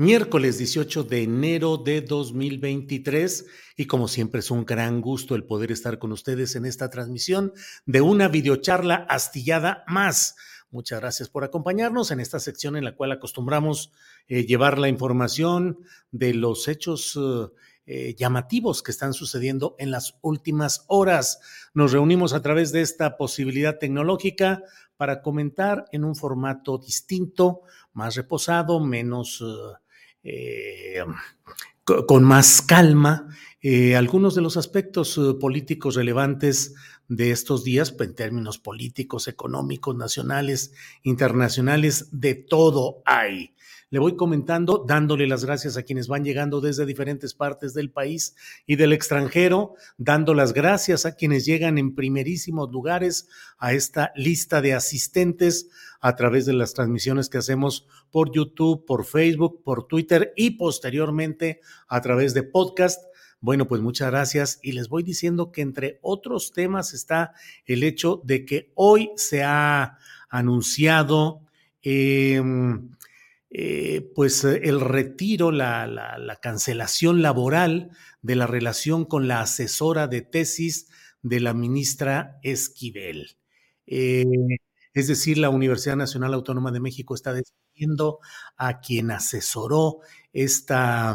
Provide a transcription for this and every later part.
miércoles 18 de enero de 2023 y como siempre es un gran gusto el poder estar con ustedes en esta transmisión de una videocharla astillada más. Muchas gracias por acompañarnos en esta sección en la cual acostumbramos eh, llevar la información de los hechos eh, eh, llamativos que están sucediendo en las últimas horas. Nos reunimos a través de esta posibilidad tecnológica para comentar en un formato distinto, más reposado, menos eh, con más calma eh, algunos de los aspectos eh, políticos relevantes de estos días, en términos políticos, económicos, nacionales, internacionales, de todo hay. Le voy comentando, dándole las gracias a quienes van llegando desde diferentes partes del país y del extranjero, dando las gracias a quienes llegan en primerísimos lugares a esta lista de asistentes a través de las transmisiones que hacemos por YouTube, por Facebook, por Twitter y posteriormente a través de podcast. Bueno, pues muchas gracias y les voy diciendo que entre otros temas está el hecho de que hoy se ha anunciado eh, eh, pues el retiro, la, la, cancelación laboral de la relación con la asesora de tesis de la ministra Esquivel. Eh, es decir, la Universidad Nacional Autónoma de México está despidiendo a quien asesoró esta,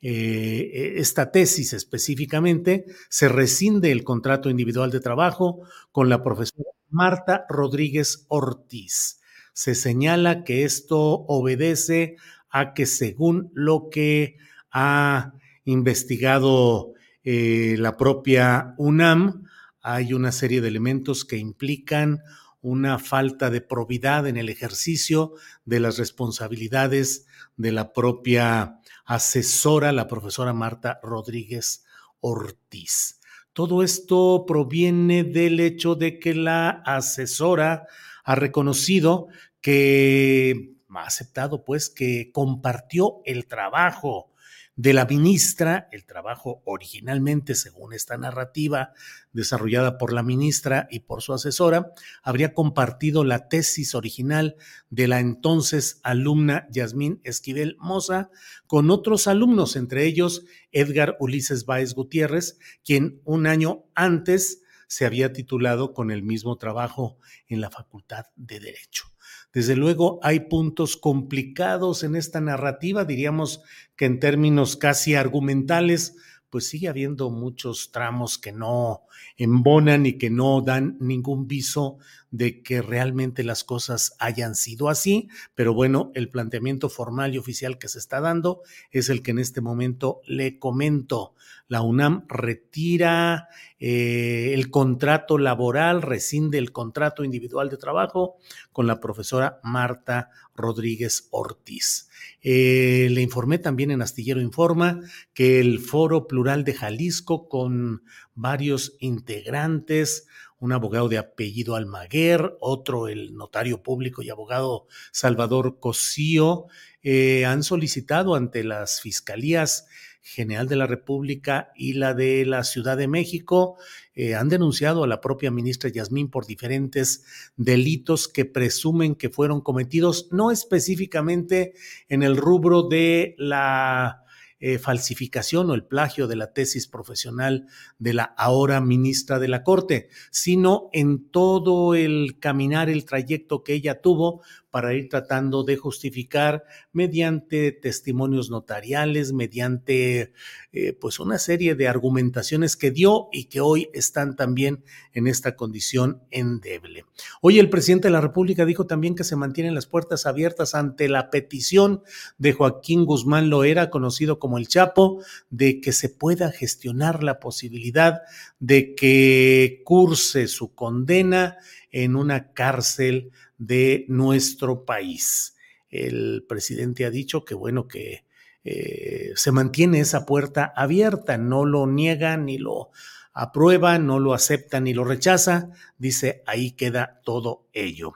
esta tesis específicamente. Se rescinde el contrato individual de trabajo con la profesora Marta Rodríguez Ortiz se señala que esto obedece a que según lo que ha investigado eh, la propia UNAM, hay una serie de elementos que implican una falta de probidad en el ejercicio de las responsabilidades de la propia asesora, la profesora Marta Rodríguez Ortiz. Todo esto proviene del hecho de que la asesora ha reconocido que ha aceptado pues que compartió el trabajo de la ministra, el trabajo originalmente, según esta narrativa desarrollada por la ministra y por su asesora, habría compartido la tesis original de la entonces alumna Yasmín Esquivel Moza con otros alumnos, entre ellos Edgar Ulises Báez Gutiérrez, quien un año antes se había titulado con el mismo trabajo en la Facultad de Derecho. Desde luego hay puntos complicados en esta narrativa, diríamos que en términos casi argumentales, pues sigue habiendo muchos tramos que no embonan y que no dan ningún viso de que realmente las cosas hayan sido así, pero bueno, el planteamiento formal y oficial que se está dando es el que en este momento le comento. La UNAM retira eh, el contrato laboral, rescinde el contrato individual de trabajo con la profesora Marta Rodríguez Ortiz. Eh, le informé también en Astillero Informa que el Foro Plural de Jalisco, con varios integrantes, un abogado de apellido Almaguer, otro el notario público y abogado Salvador Cosío, eh, han solicitado ante las fiscalías General de la República y la de la Ciudad de México eh, han denunciado a la propia ministra Yasmín por diferentes delitos que presumen que fueron cometidos, no específicamente en el rubro de la eh, falsificación o el plagio de la tesis profesional de la ahora ministra de la Corte, sino en todo el caminar, el trayecto que ella tuvo para ir tratando de justificar mediante testimonios notariales, mediante eh, pues una serie de argumentaciones que dio y que hoy están también en esta condición endeble. Hoy el presidente de la República dijo también que se mantienen las puertas abiertas ante la petición de Joaquín Guzmán Loera, conocido como el Chapo, de que se pueda gestionar la posibilidad de que curse su condena en una cárcel de nuestro país. El presidente ha dicho que bueno, que eh, se mantiene esa puerta abierta, no lo niega ni lo aprueba, no lo acepta ni lo rechaza, dice ahí queda todo ello.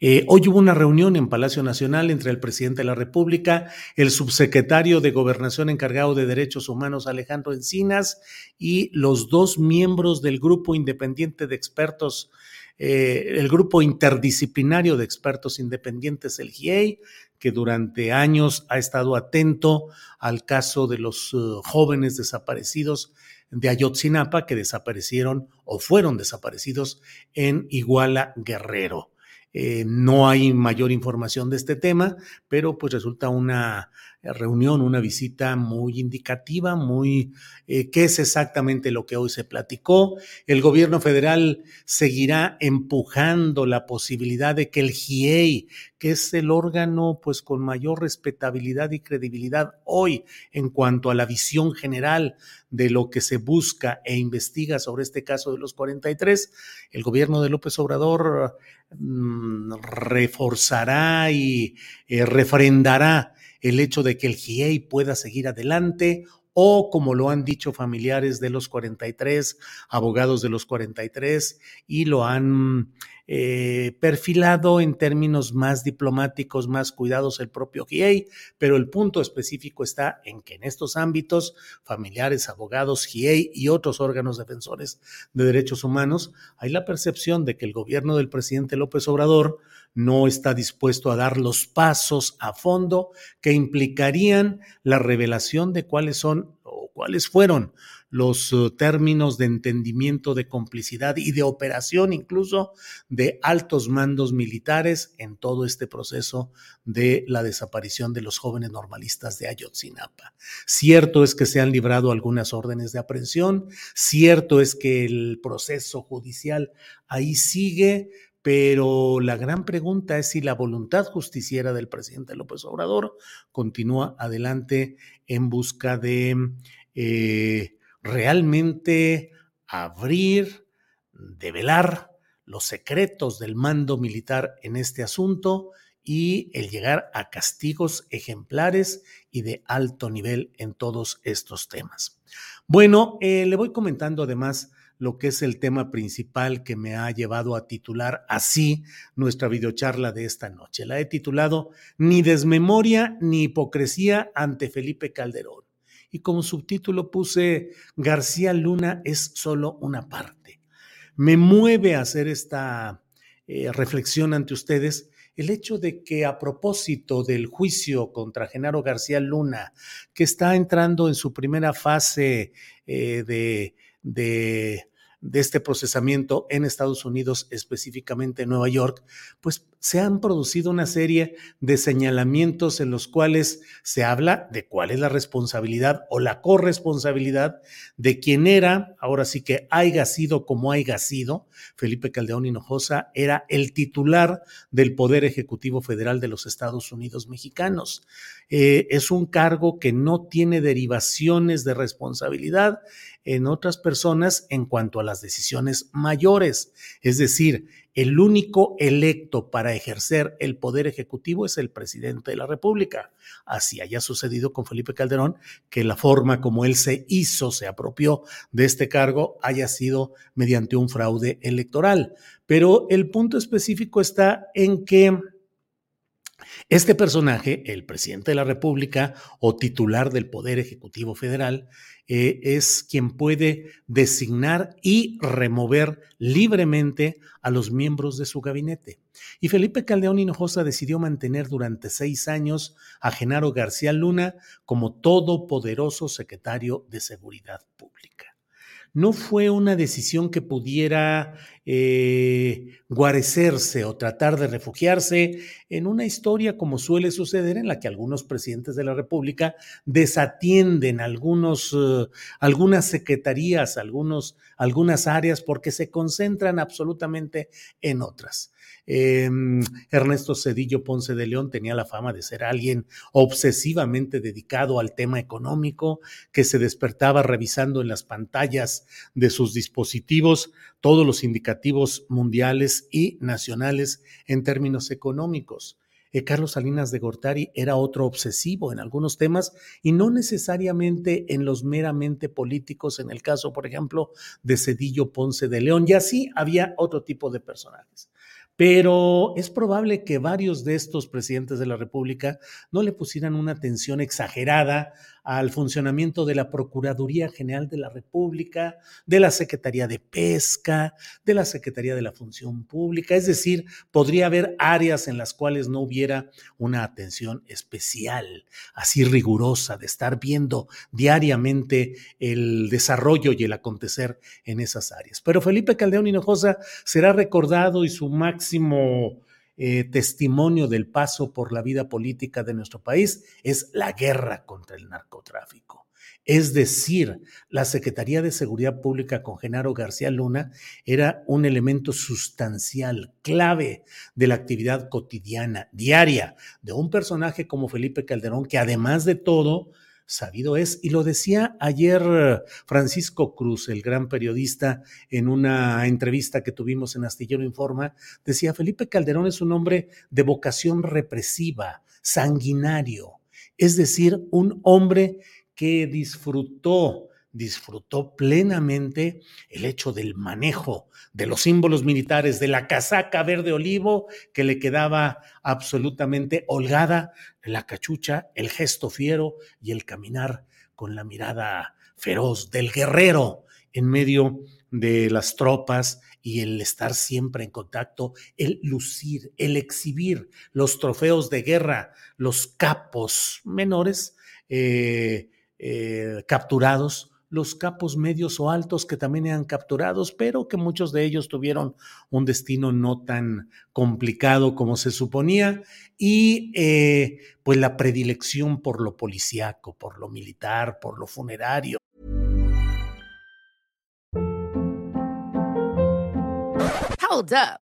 Eh, hoy hubo una reunión en Palacio Nacional entre el presidente de la República, el subsecretario de Gobernación encargado de Derechos Humanos Alejandro Encinas y los dos miembros del grupo independiente de expertos eh, el grupo interdisciplinario de expertos independientes, el GIEI, que durante años ha estado atento al caso de los uh, jóvenes desaparecidos de Ayotzinapa que desaparecieron o fueron desaparecidos en Iguala Guerrero. Eh, no hay mayor información de este tema, pero pues resulta una reunión, una visita muy indicativa, muy eh, qué es exactamente lo que hoy se platicó. El gobierno federal seguirá empujando la posibilidad de que el GIEI, que es el órgano pues con mayor respetabilidad y credibilidad hoy en cuanto a la visión general de lo que se busca e investiga sobre este caso de los 43, el gobierno de López Obrador mm, reforzará y eh, refrendará el hecho de que el GIEI pueda seguir adelante o como lo han dicho familiares de los 43, abogados de los 43, y lo han eh, perfilado en términos más diplomáticos, más cuidados el propio GIEI, pero el punto específico está en que en estos ámbitos, familiares, abogados, GIEI y otros órganos defensores de derechos humanos, hay la percepción de que el gobierno del presidente López Obrador no está dispuesto a dar los pasos a fondo que implicarían la revelación de cuáles son o cuáles fueron los uh, términos de entendimiento, de complicidad y de operación incluso de altos mandos militares en todo este proceso de la desaparición de los jóvenes normalistas de Ayotzinapa. Cierto es que se han librado algunas órdenes de aprehensión, cierto es que el proceso judicial ahí sigue, pero la gran pregunta es si la voluntad justiciera del presidente López Obrador continúa adelante en busca de eh, realmente abrir, develar los secretos del mando militar en este asunto y el llegar a castigos ejemplares y de alto nivel en todos estos temas. Bueno, eh, le voy comentando además lo que es el tema principal que me ha llevado a titular así nuestra videocharla de esta noche. La he titulado Ni desmemoria ni hipocresía ante Felipe Calderón. Y como subtítulo puse García Luna es solo una parte. Me mueve a hacer esta eh, reflexión ante ustedes el hecho de que a propósito del juicio contra Genaro García Luna, que está entrando en su primera fase eh, de de, este procesamiento en Estados Unidos, específicamente en Nueva York, pues se han producido una serie de señalamientos en los cuales se habla de cuál es la responsabilidad o la corresponsabilidad de quien era, ahora sí que haya sido como haya sido, Felipe Caldeón Hinojosa era el titular del Poder Ejecutivo Federal de los Estados Unidos mexicanos. Eh, es un cargo que no tiene derivaciones de responsabilidad en otras personas en cuanto a las decisiones mayores, es decir, el único electo para ejercer el poder ejecutivo es el presidente de la República. Así haya sucedido con Felipe Calderón, que la forma como él se hizo, se apropió de este cargo, haya sido mediante un fraude electoral. Pero el punto específico está en que Este personaje, el presidente de la República o titular del Poder Ejecutivo Federal, eh, es quien puede designar y remover libremente a los miembros de su gabinete. Y Felipe Caldeón Hinojosa decidió mantener durante seis años a Genaro García Luna como todopoderoso secretario de Seguridad Pública no fue una decisión que pudiera eh, guarecerse o tratar de refugiarse en una historia como suele suceder en la que algunos presidentes de la República desatienden algunos, eh, algunas secretarías, algunos, algunas áreas porque se concentran absolutamente en otras. Em, Ernesto Cedillo Ponce de León tenía la fama de ser alguien obsesivamente dedicado al tema económico, que se despertaba revisando en las pantallas de sus dispositivos todos los mundiales y nacionales en términos económicos. Eh, Carlos Salinas de Gortari era otro obsesivo en algunos temas y no necesariamente en los meramente políticos, en el caso, por ejemplo, de Cedillo Ponce de León. Y así había otro tipo de personajes. Pero es probable que varios de estos presidentes de la República no le pusieran una atención exagerada al funcionamiento de la Procuraduría General de la República, de la Secretaría de Pesca, de la Secretaría de la Función Pública. Es decir, podría haber áreas en las cuales no hubiera una atención especial, así rigurosa, de estar viendo diariamente el desarrollo y el acontecer en esas áreas. Pero Felipe Caldeón Hinojosa será recordado y su máximo eh, testimonio del paso por la vida política de nuestro país es la guerra contra el narcotráfico. Es decir, la Secretaría de Seguridad Pública con Genaro García Luna era un elemento sustancial, clave de la actividad cotidiana, diaria, de un personaje como Felipe Calderón, que además de todo, sabido es. Y lo decía ayer Francisco Cruz, el gran periodista, en una entrevista que tuvimos en Astillero Informa, decía, Felipe Calderón es un hombre de vocación represiva, sanguinario, es decir, un hombre que disfrutó disfrutó plenamente el hecho del manejo de los símbolos militares, de la casaca verde olivo que le quedaba absolutamente holgada, la cachucha, el gesto fiero y el caminar con la mirada feroz del guerrero en medio de las tropas y el estar siempre en contacto, el lucir, el exhibir los trofeos de guerra, los capos menores eh, eh, capturados los capos medios o altos que también eran capturados, pero que muchos de ellos tuvieron un destino no tan complicado como se suponía, y eh, pues la predilección por lo policíaco, por lo militar, por lo funerario. Hold up.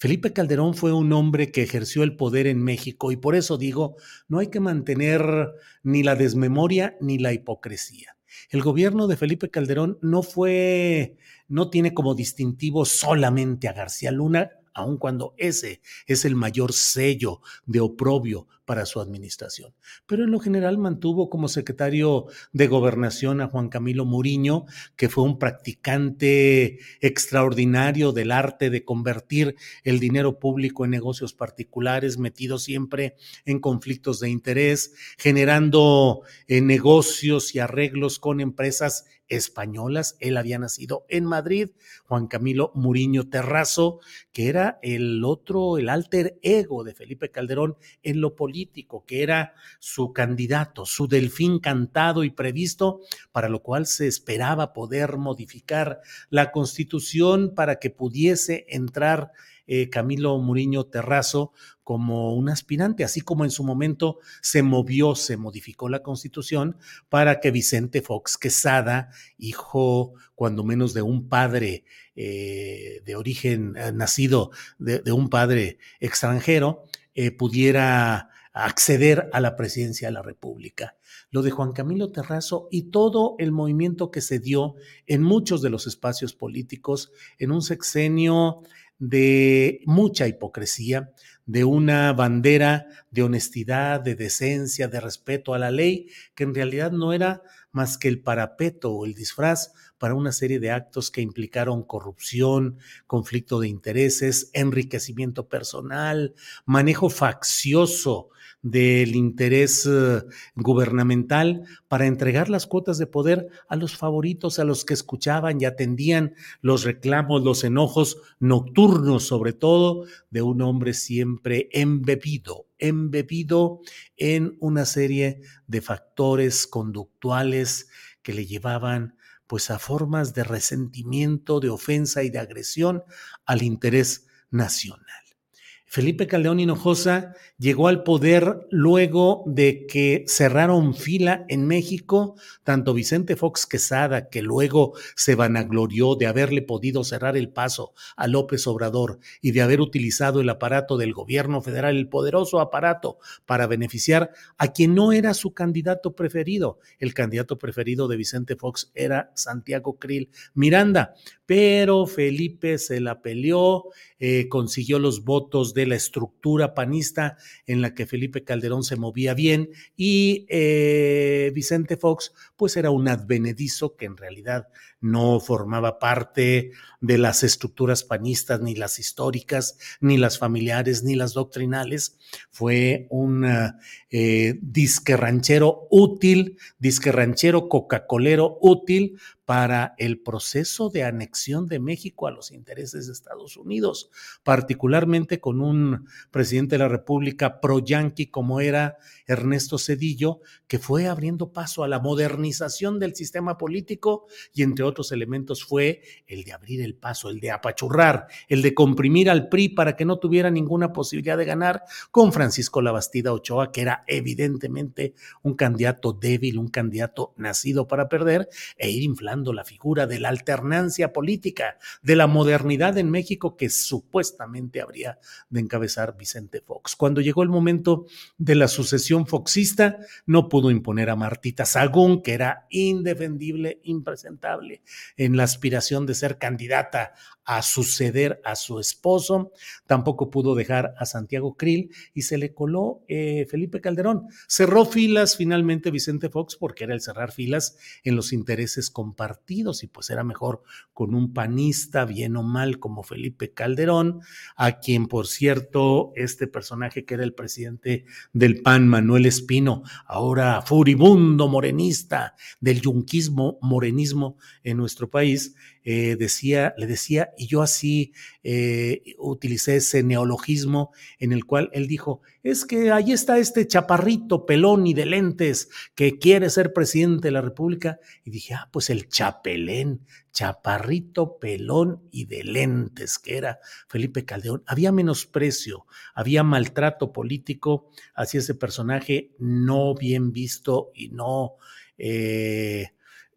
Felipe Calderón fue un hombre que ejerció el poder en México y por eso digo, no hay que mantener ni la desmemoria ni la hipocresía. El gobierno de Felipe Calderón no fue, no tiene como distintivo solamente a García Luna, aun cuando ese es el mayor sello de oprobio para su administración. Pero en lo general mantuvo como secretario de gobernación a Juan Camilo Muriño, que fue un practicante extraordinario del arte de convertir el dinero público en negocios particulares, metido siempre en conflictos de interés, generando eh, negocios y arreglos con empresas españolas. Él había nacido en Madrid, Juan Camilo Muriño Terrazo, que era el otro, el alter ego de Felipe Calderón en lo político que era su candidato, su delfín cantado y previsto, para lo cual se esperaba poder modificar la constitución para que pudiese entrar eh, Camilo Muriño Terrazo como un aspirante, así como en su momento se movió, se modificó la constitución para que Vicente Fox Quesada, hijo cuando menos de un padre eh, de origen eh, nacido de, un padre extranjero, pudiera acceder a la presidencia de la República. Lo de Juan Camilo Terrazo y todo el movimiento que se dio en muchos de los espacios políticos en un sexenio de mucha hipocresía, de una bandera de honestidad, de decencia, de respeto a la ley, que en realidad no era más que el parapeto o el disfraz para una serie de actos que implicaron corrupción, conflicto de intereses, enriquecimiento personal, manejo faccioso del interés eh, gubernamental para entregar las cuotas de poder a los favoritos, a los que escuchaban y atendían los reclamos, los enojos nocturnos, sobre todo, de un hombre siempre embebido, embebido en una serie de factores conductuales que le llevaban pues a formas de resentimiento, de ofensa y de agresión al interés nacional. Felipe Caldeón Hinojosa llegó al poder luego de que cerraron fila en México, tanto Vicente Fox Quesada, que luego se vanaglorió de haberle podido cerrar el paso a López Obrador y de haber utilizado el aparato del gobierno federal, el poderoso aparato, para beneficiar a quien no era su candidato preferido. El candidato preferido de Vicente Fox era Santiago Krill Miranda, pero Felipe se la peleó, eh, consiguió los votos de la estructura panista en la que Felipe Calderón se movía bien y eh, Vicente Fox pues era un advenedizo que en realidad no formaba parte de las estructuras panistas, ni las históricas, ni las familiares, ni las doctrinales. Fue un eh, disque ranchero útil, disque ranchero coca-colero útil para el proceso de anexión de México a los intereses de Estados Unidos, particularmente con un presidente de la República pro-yanqui como era Ernesto Cedillo, que fue abriendo paso a la modernización del sistema político y entre otros elementos fue el de abrir el paso, el de apachurrar, el de comprimir al PRI para que no tuviera ninguna posibilidad de ganar con Francisco Labastida Ochoa, que era evidentemente un candidato débil, un candidato nacido para perder, e ir inflando la figura de la alternancia política, de la modernidad en México que supuestamente habría de encabezar Vicente Fox. Cuando llegó el momento de la sucesión foxista, no pudo imponer a Martita Sagún, que era indefendible, impresentable en la aspiración de ser candidata a suceder a su esposo, tampoco pudo dejar a Santiago Krill y se le coló eh, Felipe Calderón. Cerró filas finalmente Vicente Fox porque era el cerrar filas en los intereses compartidos y pues era mejor con un panista, bien o mal, como Felipe Calderón, a quien por cierto este personaje que era el presidente del PAN, Manuel Espino, ahora furibundo morenista del yunquismo, morenismo en nuestro país, eh, decía, le decía, y yo así eh, utilicé ese neologismo en el cual él dijo, es que ahí está este chaparrito pelón y de lentes que quiere ser presidente de la República. Y dije, ah, pues el chapelén, chaparrito pelón y de lentes, que era Felipe Caldeón. Había menosprecio, había maltrato político hacia ese personaje no bien visto y no... Eh,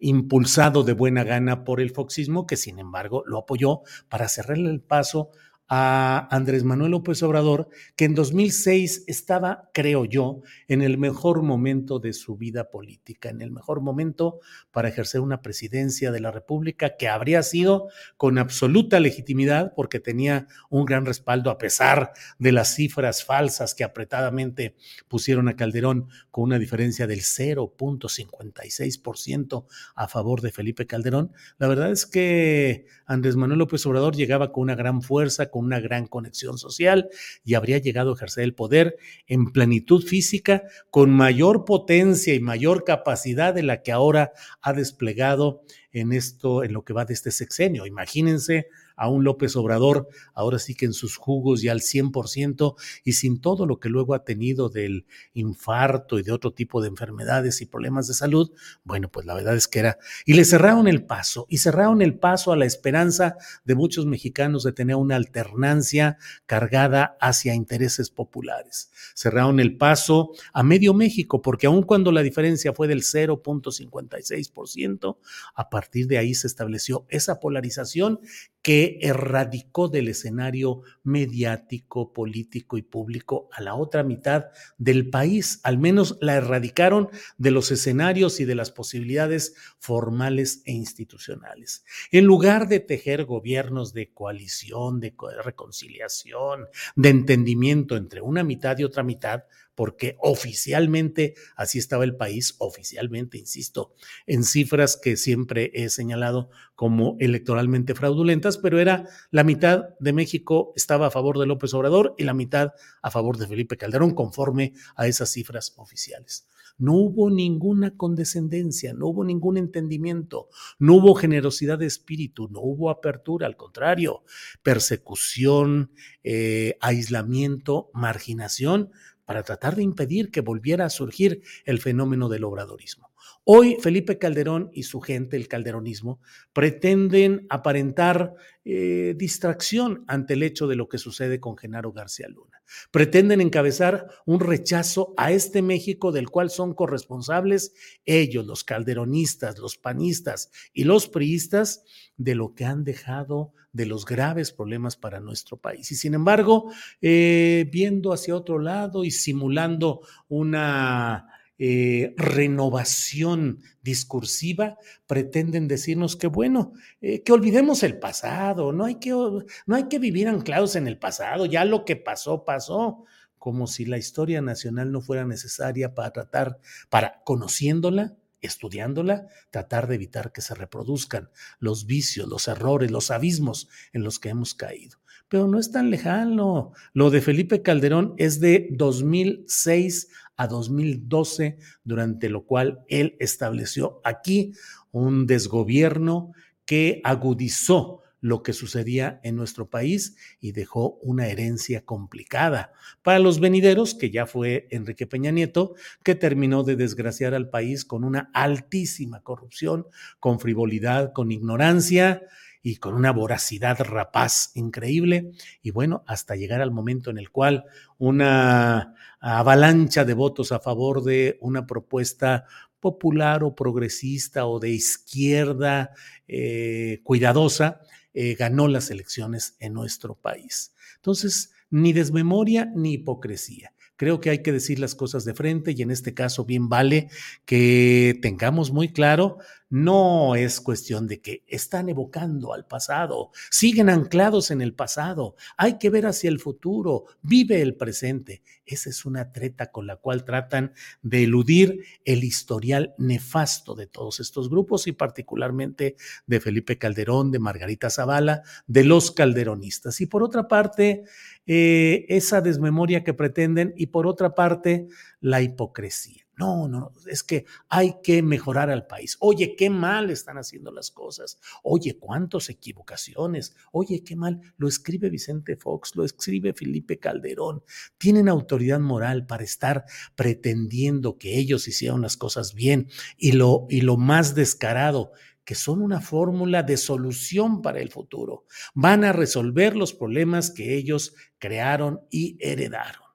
impulsado de buena gana por el foxismo, que sin embargo lo apoyó para cerrarle el paso a Andrés Manuel López Obrador, que en 2006 estaba, creo yo, en el mejor momento de su vida política, en el mejor momento para ejercer una presidencia de la República que habría sido con absoluta legitimidad porque tenía un gran respaldo a pesar de las cifras falsas que apretadamente pusieron a Calderón con una diferencia del 0.56% a favor de Felipe Calderón. La verdad es que Andrés Manuel López Obrador llegaba con una gran fuerza, con una gran conexión social y habría llegado a ejercer el poder en plenitud física con mayor potencia y mayor capacidad de la que ahora ha desplegado en esto, en lo que va de este sexenio. Imagínense a un López Obrador, ahora sí que en sus jugos y al 100% y sin todo lo que luego ha tenido del infarto y de otro tipo de enfermedades y problemas de salud, bueno, pues la verdad es que era... Y le cerraron el paso, y cerraron el paso a la esperanza de muchos mexicanos de tener una alternancia cargada hacia intereses populares. Cerraron el paso a medio México, porque aun cuando la diferencia fue del 0.56%, a partir de ahí se estableció esa polarización que erradicó del escenario mediático, político y público a la otra mitad del país. Al menos la erradicaron de los escenarios y de las posibilidades formales e institucionales. En lugar de tejer gobiernos de coalición, de reconciliación, de entendimiento entre una mitad y otra mitad, porque oficialmente así estaba el país, oficialmente, insisto, en cifras que siempre he señalado como electoralmente fraudulentas, pero era la mitad de México estaba a favor de López Obrador y la mitad a favor de Felipe Calderón, conforme a esas cifras oficiales. No hubo ninguna condescendencia, no hubo ningún entendimiento, no hubo generosidad de espíritu, no hubo apertura, al contrario, persecución, eh, aislamiento, marginación, para tratar de impedir que volviera a surgir el fenómeno del obradorismo. Hoy Felipe Calderón y su gente, el calderonismo, pretenden aparentar eh, distracción ante el hecho de lo que sucede con Genaro García Luna. Pretenden encabezar un rechazo a este México del cual son corresponsables ellos, los calderonistas, los panistas y los priistas, de lo que han dejado de los graves problemas para nuestro país. Y sin embargo, eh, viendo hacia otro lado y simulando una eh, renovación discursiva, pretenden decirnos que, bueno, eh, que olvidemos el pasado, no hay que, no hay que vivir anclados en el pasado, ya lo que pasó, pasó como si la historia nacional no fuera necesaria para tratar, para conociéndola, estudiándola, tratar de evitar que se reproduzcan los vicios, los errores, los abismos en los que hemos caído. Pero no es tan lejano. Lo de Felipe Calderón es de 2006 a 2012, durante lo cual él estableció aquí un desgobierno que agudizó lo que sucedía en nuestro país y dejó una herencia complicada para los venideros, que ya fue Enrique Peña Nieto, que terminó de desgraciar al país con una altísima corrupción, con frivolidad, con ignorancia y con una voracidad rapaz increíble. Y bueno, hasta llegar al momento en el cual una avalancha de votos a favor de una propuesta popular o progresista o de izquierda eh, cuidadosa, eh, ganó las elecciones en nuestro país. Entonces, ni desmemoria ni hipocresía. Creo que hay que decir las cosas de frente y en este caso bien vale que tengamos muy claro no es cuestión de que están evocando al pasado, siguen anclados en el pasado, hay que ver hacia el futuro, vive el presente. Esa es una treta con la cual tratan de eludir el historial nefasto de todos estos grupos y particularmente de Felipe Calderón, de Margarita Zavala, de los calderonistas. Y por otra parte, eh, esa desmemoria que pretenden y por otra parte, la hipocresía. No, no, es que hay que mejorar al país. Oye, qué mal están haciendo las cosas. Oye, cuántas equivocaciones. Oye, qué mal. Lo escribe Vicente Fox, lo escribe Felipe Calderón. Tienen autoridad moral para estar pretendiendo que ellos hicieron las cosas bien y lo, y lo más descarado que son una fórmula de solución para el futuro. Van a resolver los problemas que ellos crearon y heredaron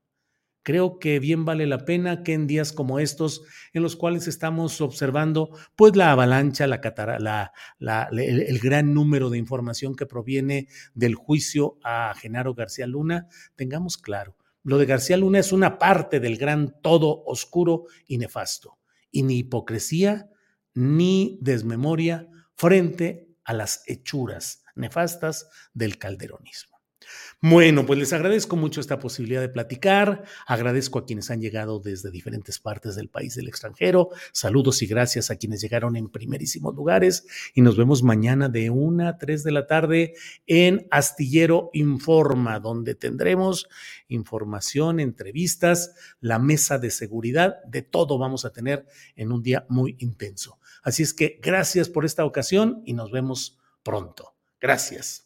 creo que bien vale la pena que en días como estos, en los cuales estamos observando pues la avalancha, la, la, el, gran número de información que proviene del juicio a Genaro García Luna, tengamos claro, lo de García Luna es una parte del gran todo oscuro y nefasto, y ni hipocresía ni desmemoria frente a las hechuras nefastas del calderonismo. Bueno, pues les agradezco mucho esta posibilidad de platicar. Agradezco a quienes han llegado desde diferentes partes del país del extranjero. Saludos y gracias a quienes llegaron en primerísimos lugares. Y nos vemos mañana de una a tres de la tarde en Astillero Informa, donde tendremos información, entrevistas, la mesa de seguridad. De todo vamos a tener en un día muy intenso. Así es que gracias por esta ocasión y nos vemos pronto. Gracias.